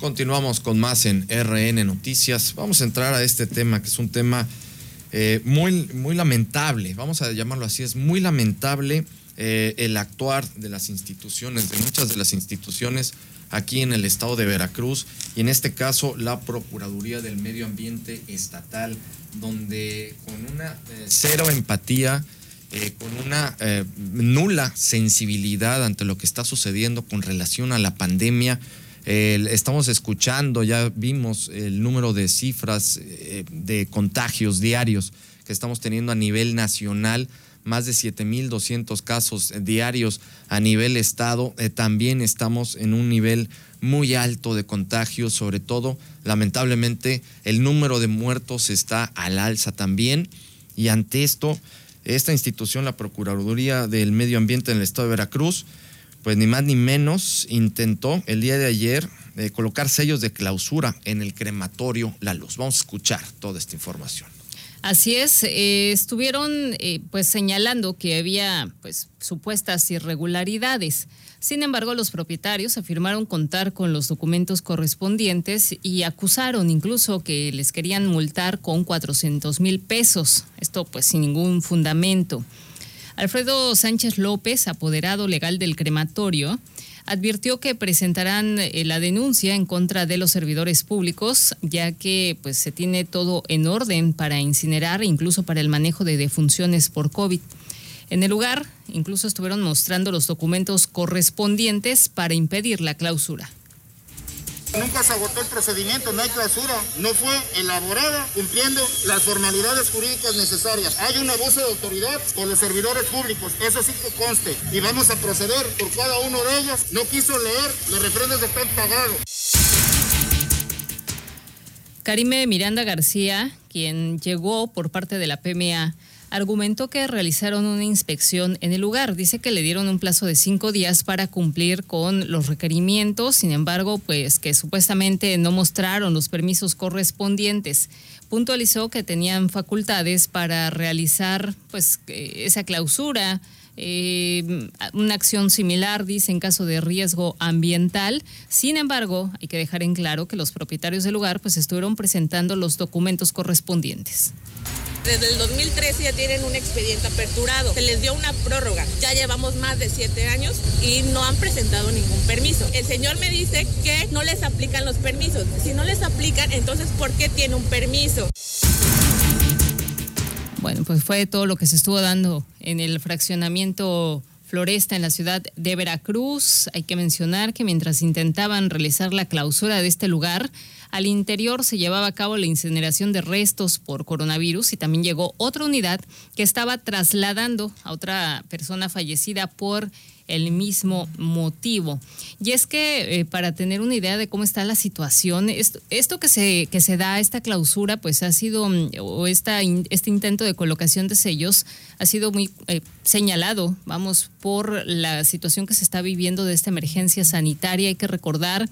Continuamos con más en RN Noticias. Vamos a entrar a este tema, que es un tema eh, muy, muy lamentable, vamos a llamarlo así, es muy lamentable eh, el actuar de las instituciones, de muchas de las instituciones aquí en el estado de Veracruz y en este caso la Procuraduría del Medio Ambiente Estatal, donde con una eh, cero empatía, con una nula sensibilidad ante lo que está sucediendo con relación a la pandemia, estamos escuchando, ya vimos el número de cifras eh, de contagios diarios que estamos teniendo a nivel nacional, más de 7.200 casos diarios a nivel estado. Eh, también estamos en un nivel muy alto de contagios, sobre todo, lamentablemente, el número de muertos está al alza también. Y ante esto, esta institución, la Procuraduría del Medio Ambiente en el estado de Veracruz, pues ni más ni menos intentó el día de ayer eh, colocar sellos de clausura en el crematorio La Luz. Vamos a escuchar toda esta información. Así es, eh, estuvieron eh, pues señalando que había pues supuestas irregularidades. Sin embargo, los propietarios afirmaron contar con los documentos correspondientes y acusaron incluso que les querían multar con 400 mil pesos. Esto pues sin ningún fundamento. Alfredo Sánchez López, apoderado legal del crematorio, advirtió que presentarán eh, la denuncia en contra de los servidores públicos, ya que pues se tiene todo en orden para incinerar incluso para el manejo de defunciones por COVID. En el lugar, incluso estuvieron mostrando los documentos correspondientes para impedir la clausura. Nunca se agotó el procedimiento, no hay clausura, no fue elaborada cumpliendo las formalidades jurídicas necesarias. Hay un abuso de autoridad por los servidores públicos, eso sí que conste. Y vamos a proceder por cada uno de ellos. No quiso leer los refrendos de están pagado. Karime Miranda García, quien llegó por parte de la PMA argumentó que realizaron una inspección en el lugar. Dice que le dieron un plazo de cinco días para cumplir con los requerimientos, sin embargo, pues que supuestamente no mostraron los permisos correspondientes. Puntualizó que tenían facultades para realizar pues esa clausura. Eh, una acción similar, dice, en caso de riesgo ambiental. Sin embargo, hay que dejar en claro que los propietarios del lugar pues estuvieron presentando los documentos correspondientes. Desde el 2013 ya tienen un expediente aperturado. Se les dio una prórroga. Ya llevamos más de siete años y no han presentado ningún permiso. El señor me dice que no les aplican los permisos. Si no les aplican, entonces ¿por qué tiene un permiso? Bueno, pues fue todo lo que se estuvo dando en el fraccionamiento Floresta en la ciudad de Veracruz. Hay que mencionar que mientras intentaban realizar la clausura de este lugar, al interior se llevaba a cabo la incineración de restos por coronavirus y también llegó otra unidad que estaba trasladando a otra persona fallecida por el mismo motivo. Y es que eh, para tener una idea de cómo está la situación, esto, que, se, que se da, esta clausura, pues ha sido, mm, o esta, este intento de colocación de sellos ha sido muy eh, señalado, vamos, por la situación que se está viviendo de esta emergencia sanitaria. Hay que recordar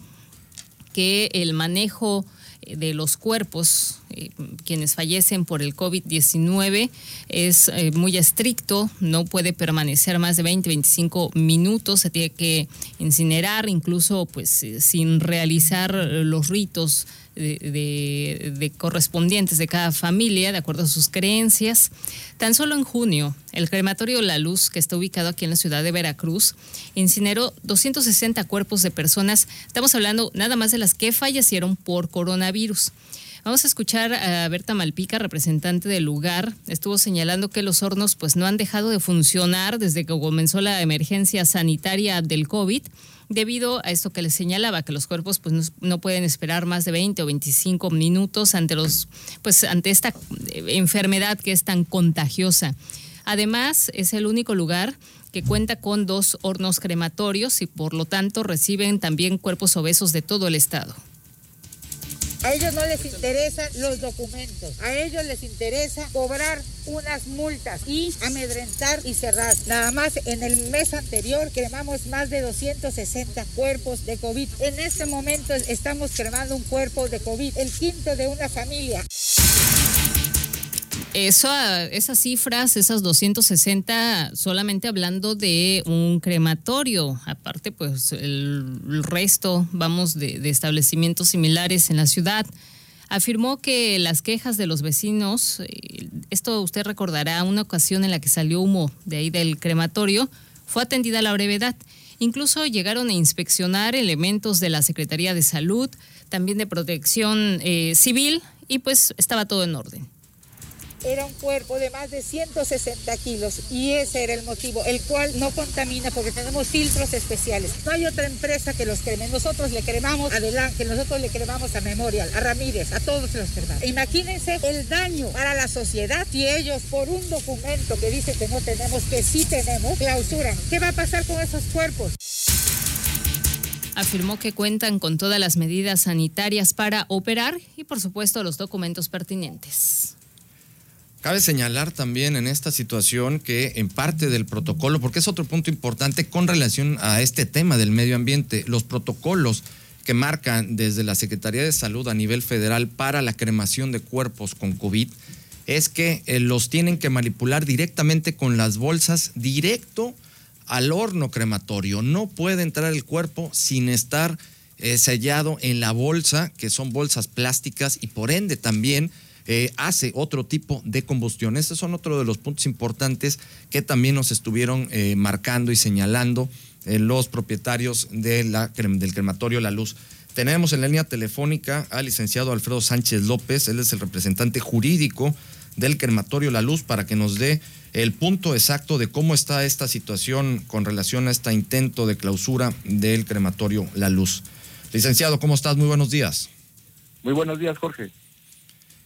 que el manejo de los cuerpos, eh, quienes fallecen por el COVID-19, es eh, muy estricto, no puede permanecer más de 20, 25 minutos, se tiene que incinerar, incluso pues eh, sin realizar los ritos de, correspondientes de cada familia, de acuerdo a sus creencias. Tan solo en junio, el crematorio La Luz, que está ubicado aquí en la ciudad de Veracruz, incineró 260 cuerpos de personas. Estamos hablando nada más de las que fallecieron por coronavirus. Vamos a escuchar a Berta Malpica, representante del lugar. Estuvo señalando que los hornos pues no han dejado de funcionar desde que comenzó la emergencia sanitaria del COVID debido a esto que les señalaba, que los cuerpos pues no, pueden esperar más de 20 o 25 minutos ante los pues ante esta enfermedad que es tan contagiosa. Además, es el único lugar que cuenta con dos hornos crematorios y por lo tanto reciben también cuerpos obesos de todo el estado. A ellos no les interesan los documentos, a ellos les interesa cobrar unas multas y amedrentar y cerrar. Nada más en el mes anterior cremamos más de 260 cuerpos de COVID. En este momento estamos cremando un cuerpo de COVID, el quinto de una familia. Eso, esas cifras, esas 260, solamente hablando de un crematorio. Aparte, pues el, resto, vamos, de, de establecimientos similares en la ciudad. Afirmó que las quejas de los vecinos, eh, esto usted recordará una ocasión en la que salió humo de ahí del crematorio, fue atendida a la brevedad. Incluso llegaron a inspeccionar elementos de la Secretaría de Salud, también de Protección eh, Civil, y pues estaba todo en orden era un cuerpo de más de 160 kilos y ese era el motivo, el cual no contamina porque tenemos filtros especiales. No hay otra empresa que los creme. Nosotros le cremamos a Adelante, nosotros le cremamos a Memorial, a Ramírez, a todos los cremamos. Imagínense el daño para la sociedad si ellos por un documento que dice que no tenemos, que sí tenemos, clausuran. ¿Qué va a pasar con esos cuerpos? Afirmó que cuentan con todas las medidas sanitarias para operar y por supuesto los documentos pertinentes. Cabe señalar también en esta situación que en parte del protocolo, porque es otro punto importante con relación a este tema del medio ambiente, los protocolos que marcan desde la Secretaría de Salud a nivel federal para la cremación de cuerpos con COVID, es que eh, los tienen que manipular directamente con las bolsas directo al horno crematorio. No puede entrar el cuerpo sin estar eh, sellado en la bolsa, que son bolsas plásticas, y por ende también eh, hace otro tipo de combustión. Estos son otro de los puntos importantes que también nos estuvieron eh, marcando y señalando eh, los propietarios del crematorio La Luz. Tenemos en la línea telefónica al licenciado Alfredo Sánchez López, él es el representante jurídico del crematorio La Luz para que nos dé el punto exacto de cómo está esta situación con relación a este intento de clausura del crematorio La Luz. Licenciado, ¿cómo estás? Muy buenos días. Muy buenos días, Jorge.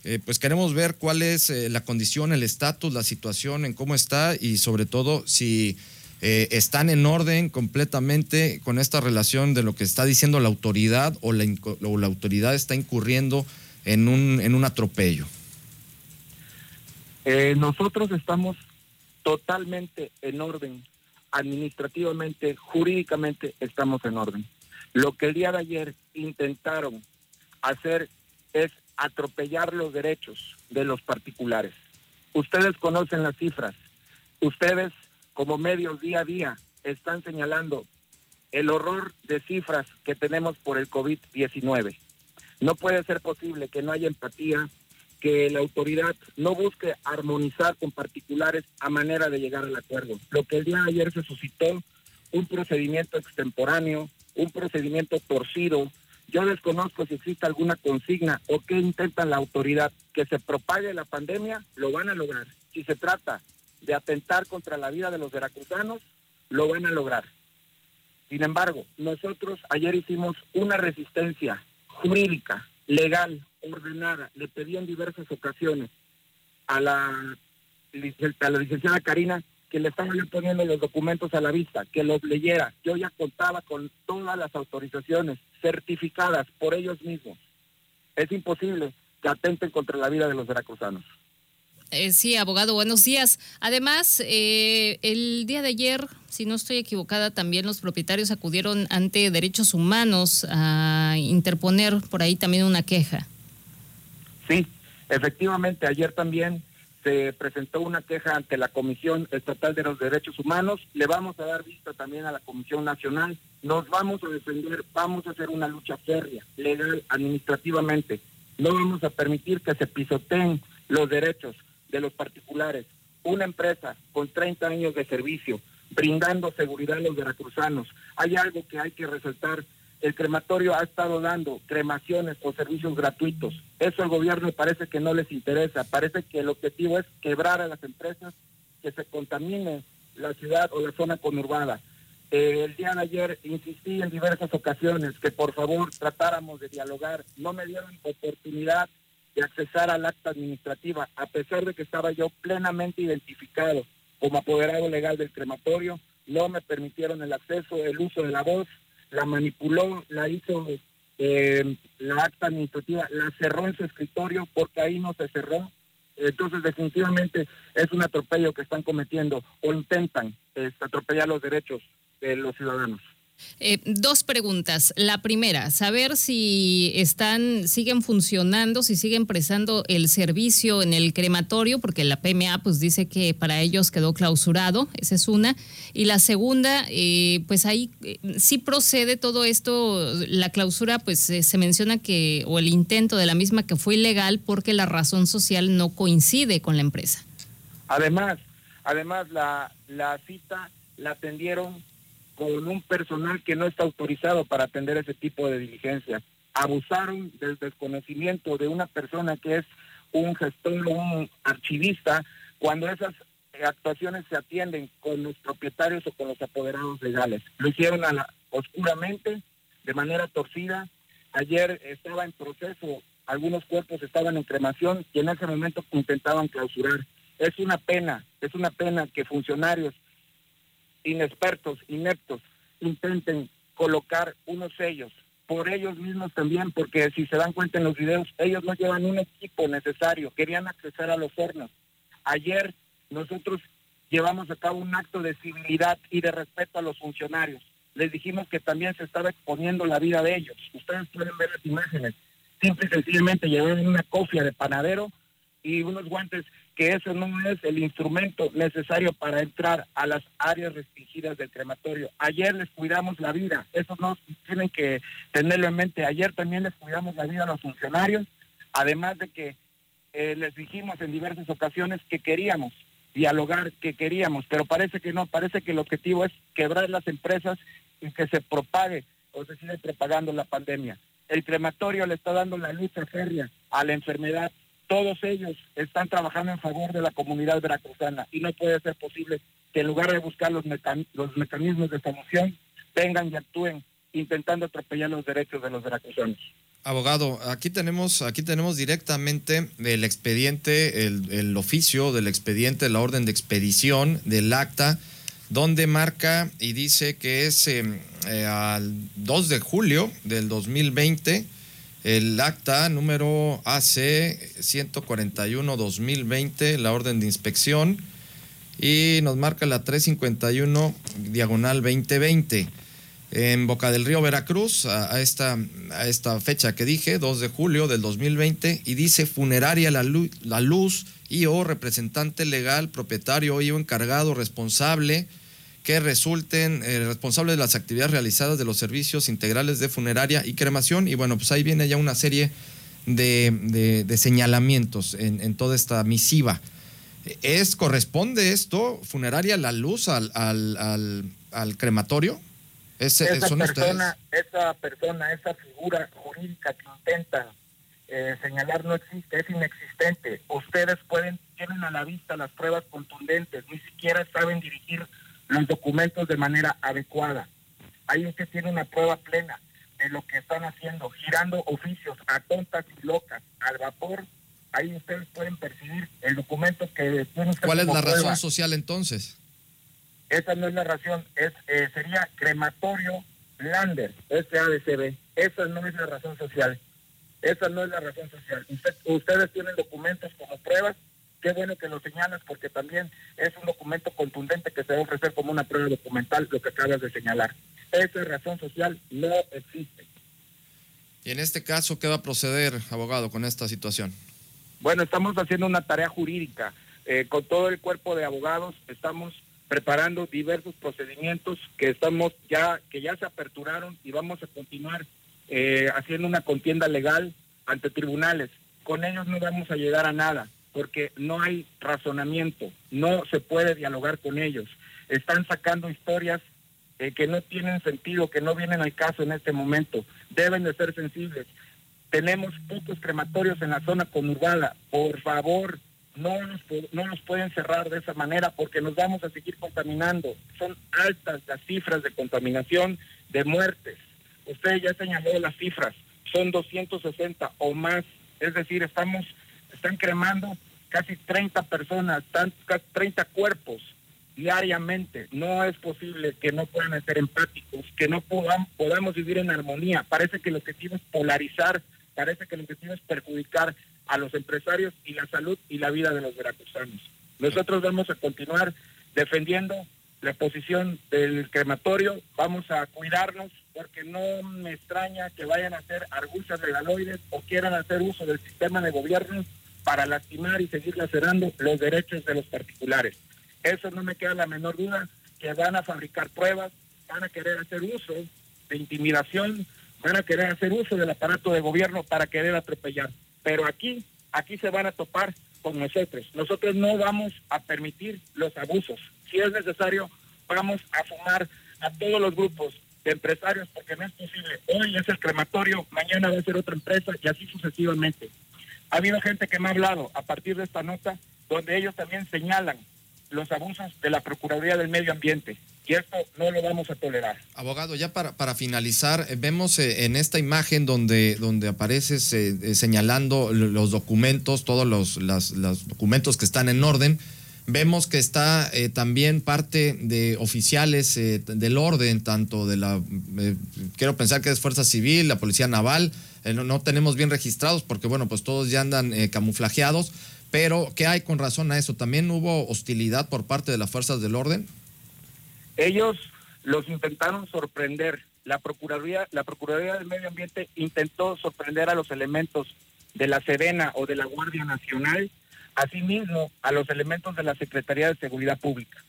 Eh, pues queremos ver cuál es eh, la condición, el estatus, la situación, en cómo está y sobre todo si eh, están en orden completamente con esta relación de lo que está diciendo la autoridad o la, la autoridad está incurriendo en un, en un atropello. nosotros estamos totalmente en orden, administrativamente, jurídicamente estamos en orden. Lo que el día de ayer intentaron hacer es atropellar los derechos de los particulares. Ustedes conocen las cifras. Ustedes, como medios día a día, están señalando el horror de cifras que tenemos por el COVID-19. No puede ser posible que no haya empatía, que la autoridad no busque armonizar con particulares a manera de llegar al acuerdo. Lo que el día de ayer se suscitó, un procedimiento extemporáneo, un procedimiento torcido, yo desconozco si existe alguna consigna o qué intenta la autoridad. Que se propague la pandemia, lo van a lograr. Si se trata de atentar contra la vida de los veracruzanos, lo van a lograr. Sin embargo, nosotros ayer hicimos una resistencia jurídica, legal, ordenada. Le pedí en diversas ocasiones a la, a la licenciada Karina que le estaban poniendo los documentos a la vista, que los leyera. Yo ya contaba con todas las autorizaciones certificadas por ellos mismos. Es imposible que atenten contra la vida de los veracruzanos. Eh, sí, abogado, buenos días. Además, eh, el día de ayer, si no estoy equivocada, también los propietarios acudieron ante derechos humanos a interponer por ahí también una queja. Sí, efectivamente, ayer también se presentó una queja ante la Comisión Estatal de los Derechos Humanos. Le vamos a dar vista también a la Comisión Nacional. Nos vamos a defender, vamos a hacer una lucha férrea, legal, administrativamente. No vamos a permitir que se pisoteen los derechos de los particulares. Una empresa con 30 años de servicio, brindando seguridad a los veracruzanos. Hay algo que hay que resaltar el crematorio ha estado dando cremaciones o servicios gratuitos. Eso al gobierno parece que no les interesa. Parece que el objetivo es quebrar a las empresas, que se contamine la ciudad o la zona conurbada. Eh, el día de ayer insistí en diversas ocasiones que por favor tratáramos de dialogar. No me dieron oportunidad de accesar al acta administrativa, a pesar de que estaba yo plenamente identificado como apoderado legal del crematorio. No me permitieron el acceso, el uso de la voz, la manipuló, la hizo eh, la acta administrativa, la cerró en su escritorio porque ahí no se cerró. Entonces, definitivamente es un atropello que están cometiendo o intentan atropellar los derechos de los ciudadanos. Eh, dos preguntas. La primera, saber si están, siguen funcionando, si siguen prestando el servicio en el crematorio, porque la PMA pues dice que para ellos quedó clausurado, esa es una. Y la segunda, eh, pues ahí eh, sí procede todo esto, la clausura pues se menciona que, o el intento de la misma que fue ilegal porque la razón social no coincide con la empresa. Además, además la, la cita la atendieron con un personal que no está autorizado para atender ese tipo de diligencias. Abusaron del desconocimiento de una persona que es un gestor, un archivista, cuando esas actuaciones se atienden con los propietarios o con los apoderados legales. Lo hicieron a la, oscuramente, de manera torcida. Ayer estaba en proceso, algunos cuerpos estaban en cremación y en ese momento intentaban clausurar. Es una pena, es una pena que funcionarios inexpertos, ineptos, intenten colocar unos sellos por ellos mismos también, porque si se dan cuenta en los videos, ellos no llevan un equipo necesario, querían acceder a los hornos. Ayer nosotros llevamos a cabo un acto de civilidad y de respeto a los funcionarios. Les dijimos que también se estaba exponiendo la vida de ellos. Ustedes pueden ver las imágenes. Simple y sencillamente llevaron una cofia de panadero y unos guantes que eso no es el instrumento necesario para entrar a las áreas restringidas del crematorio. Ayer les cuidamos la vida, eso no tienen que tenerlo en mente. Ayer también les cuidamos la vida a los funcionarios, además de que eh, les dijimos en diversas ocasiones que queríamos dialogar, que queríamos, pero parece que no, parece que el objetivo es quebrar las empresas y que se propague o se sigue propagando la pandemia. El crematorio le está dando la lucha férrea a la enfermedad todos ellos están trabajando en favor de la comunidad veracruzana y no puede ser posible que en lugar de buscar los, los mecanismos de solución, vengan y actúen intentando atropellar los derechos de los veracruzanos. Abogado, aquí tenemos, aquí tenemos directamente el expediente, el, oficio del expediente, la orden de expedición del acta, donde marca y dice que es em, eh, al 2 de julio del 2020 el acta número AC 141-2020, la orden de inspección, y nos marca la 351 diagonal 2020. En Boca del Río, Veracruz, a, esta, a esta fecha que dije, 2 de julio del 2020, y dice funeraria La Luz, la luz y o representante legal, propietario y o encargado responsable que resulten eh, responsables de las actividades realizadas de los servicios integrales de funeraria y cremación. Y bueno, pues ahí viene ya una serie de, señalamientos en, toda esta misiva. ¿Es, ¿Corresponde esto, funeraria, la luz al, al, crematorio? esa, persona, esa persona, esa figura jurídica que intenta eh, señalar no existe, es inexistente. Ustedes pueden, tienen a la vista las pruebas contundentes, ni siquiera saben dirigir los documentos de manera adecuada. Ahí usted tiene una prueba plena de lo que están haciendo, girando oficios a tontas y locas, al vapor. Ahí ustedes pueden percibir el documento que tiene ¿Cuál es la razón social entonces? Esa no es la razón, es eh, sería crematorio Lander, SADCB. Esa no es la razón social. Esa no es la razón social. ustedes tienen documentos como pruebas qué bueno que lo señalas porque también es un documento contundente que se debe ofrecer como una prueba documental lo que acabas de señalar. Esa razón social no existe. Y en este caso, ¿qué va a proceder, abogado, con esta situación? Bueno, estamos haciendo una tarea jurídica. Eh, con todo el cuerpo de abogados estamos preparando diversos procedimientos que estamos ya que ya se aperturaron y vamos a continuar eh, haciendo una contienda legal ante tribunales. Con ellos no vamos a llegar a nada porque no hay razonamiento, no se puede dialogar con ellos. Están sacando historias eh, que no tienen sentido, que no vienen al caso en este momento. Deben de ser sensibles. Tenemos pocos crematorios en la zona conurbada. Por favor, no nos, no nos pueden cerrar de esa manera porque nos vamos a seguir contaminando. Son altas las cifras de contaminación, de muertes. Usted ya señaló las cifras, son 260 o más. Es decir, estamos están cremando casi 30 personas, casi 30 cuerpos diariamente. No es posible que no puedan ser empáticos, que no podamos, vivir en armonía. Parece que el objetivo es polarizar, parece que el objetivo es perjudicar a los empresarios y la salud y la vida de los veracruzanos. Nosotros vamos a continuar defendiendo la posición del crematorio, vamos a cuidarnos porque no me extraña que vayan a hacer argucias regaloides o quieran hacer uso del sistema de gobierno para lastimar y seguir lacerando los derechos de los particulares. Eso no me queda la menor duda, que van a fabricar pruebas, van a querer hacer uso de intimidación, van a querer hacer uso del aparato de gobierno para querer atropellar. Pero aquí, aquí se van a topar con nosotros. Nosotros no vamos a permitir los abusos. Si es necesario, vamos a sumar a todos los grupos de empresarios porque no es posible. Hoy es el crematorio, mañana va a ser otra empresa y así sucesivamente. Ha habido gente que me ha hablado a partir de esta nota donde ellos también señalan los abusos de la Procuraduría del Medio Ambiente. Y esto no lo vamos a tolerar. Abogado, ya para, para finalizar, eh, vemos eh, en esta imagen donde, donde apareces eh, señalando los documentos, todos los, los documentos que están en orden. Vemos que está también parte de oficiales del orden, tanto de la, quiero pensar que es Fuerza Civil, la Policía Naval, no, no, tenemos bien registrados porque, bueno, pues todos ya andan camuflajeados, pero ¿qué hay con razón a eso? ¿También hubo hostilidad por parte de las fuerzas del orden? Ellos los intentaron sorprender. La Procuraduría, la Procuraduría del Medio Ambiente intentó sorprender a los elementos de la Sedena o de la Guardia Nacional, asimismo a los elementos de la Secretaría de Seguridad Pública.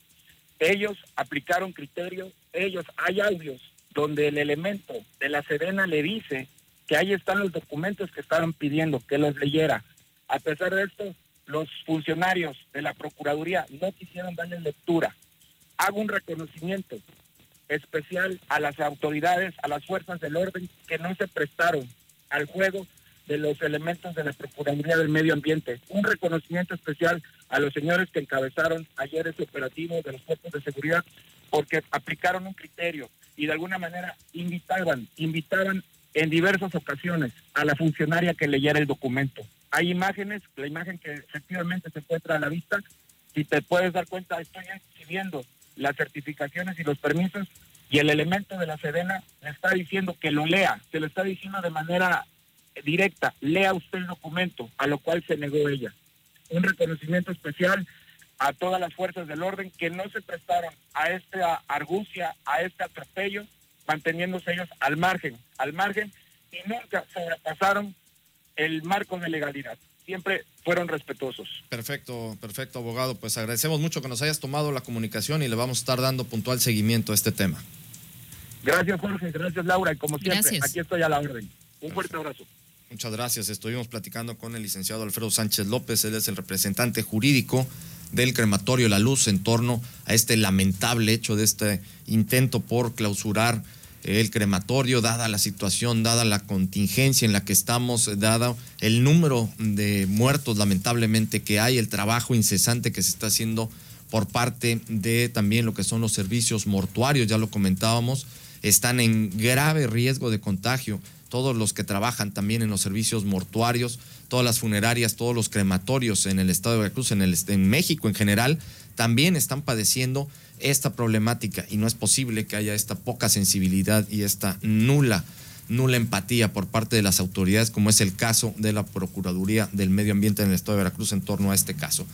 Ellos aplicaron criterios, ellos, hay audios donde el elemento de la Sedena le dice que ahí están los documentos que estaban pidiendo, que los leyera. A pesar de esto, los funcionarios de la Procuraduría no quisieron darle lectura. Hago un reconocimiento especial a las autoridades, a las fuerzas del orden que no se prestaron al juego de los elementos de la Procuraduría del Medio Ambiente. Un reconocimiento especial a los señores que encabezaron ayer ese operativo de los cuerpos de seguridad porque aplicaron un criterio y de alguna manera invitaban, invitaban en diversas ocasiones a la funcionaria que leyera el documento. Hay imágenes, la imagen que efectivamente se encuentra a la vista, si te puedes dar cuenta, estoy exhibiendo las certificaciones y los permisos y el elemento de la Sedena le está diciendo que lo lea, se lo está diciendo de manera directa, lea usted el documento, a lo cual se negó ella. Un reconocimiento especial a todas las fuerzas del orden que no se prestaron a esta argucia, a este atropello, manteniéndose ellos al margen, al margen, y nunca sobrepasaron el marco de legalidad. Siempre fueron respetuosos. Perfecto, perfecto, abogado. Pues agradecemos mucho que nos hayas tomado la comunicación y le vamos a estar dando puntual seguimiento a este tema. Gracias, Jorge. Gracias, Laura. Y como siempre, aquí estoy a la orden. Un fuerte abrazo. Muchas gracias. Estuvimos platicando con el licenciado Alfredo Sánchez López. Él es el representante jurídico del crematorio La Luz en torno a este lamentable hecho de este intento por clausurar el crematorio, dada la situación, dada la contingencia en la que estamos, dado el número de muertos lamentablemente que hay, el trabajo incesante que se está haciendo por parte de también lo que son los servicios mortuarios, ya lo comentábamos, están en grave riesgo de contagio. Todos los que trabajan también en los servicios mortuarios, todas las funerarias, todos los crematorios en el estado de Veracruz, en, el, en México en general, también están padeciendo esta problemática y no es posible que haya esta poca sensibilidad y esta nula nula empatía por parte de las autoridades, como es el caso de la Procuraduría del Medio Ambiente en el Estado de Veracruz en torno a este caso.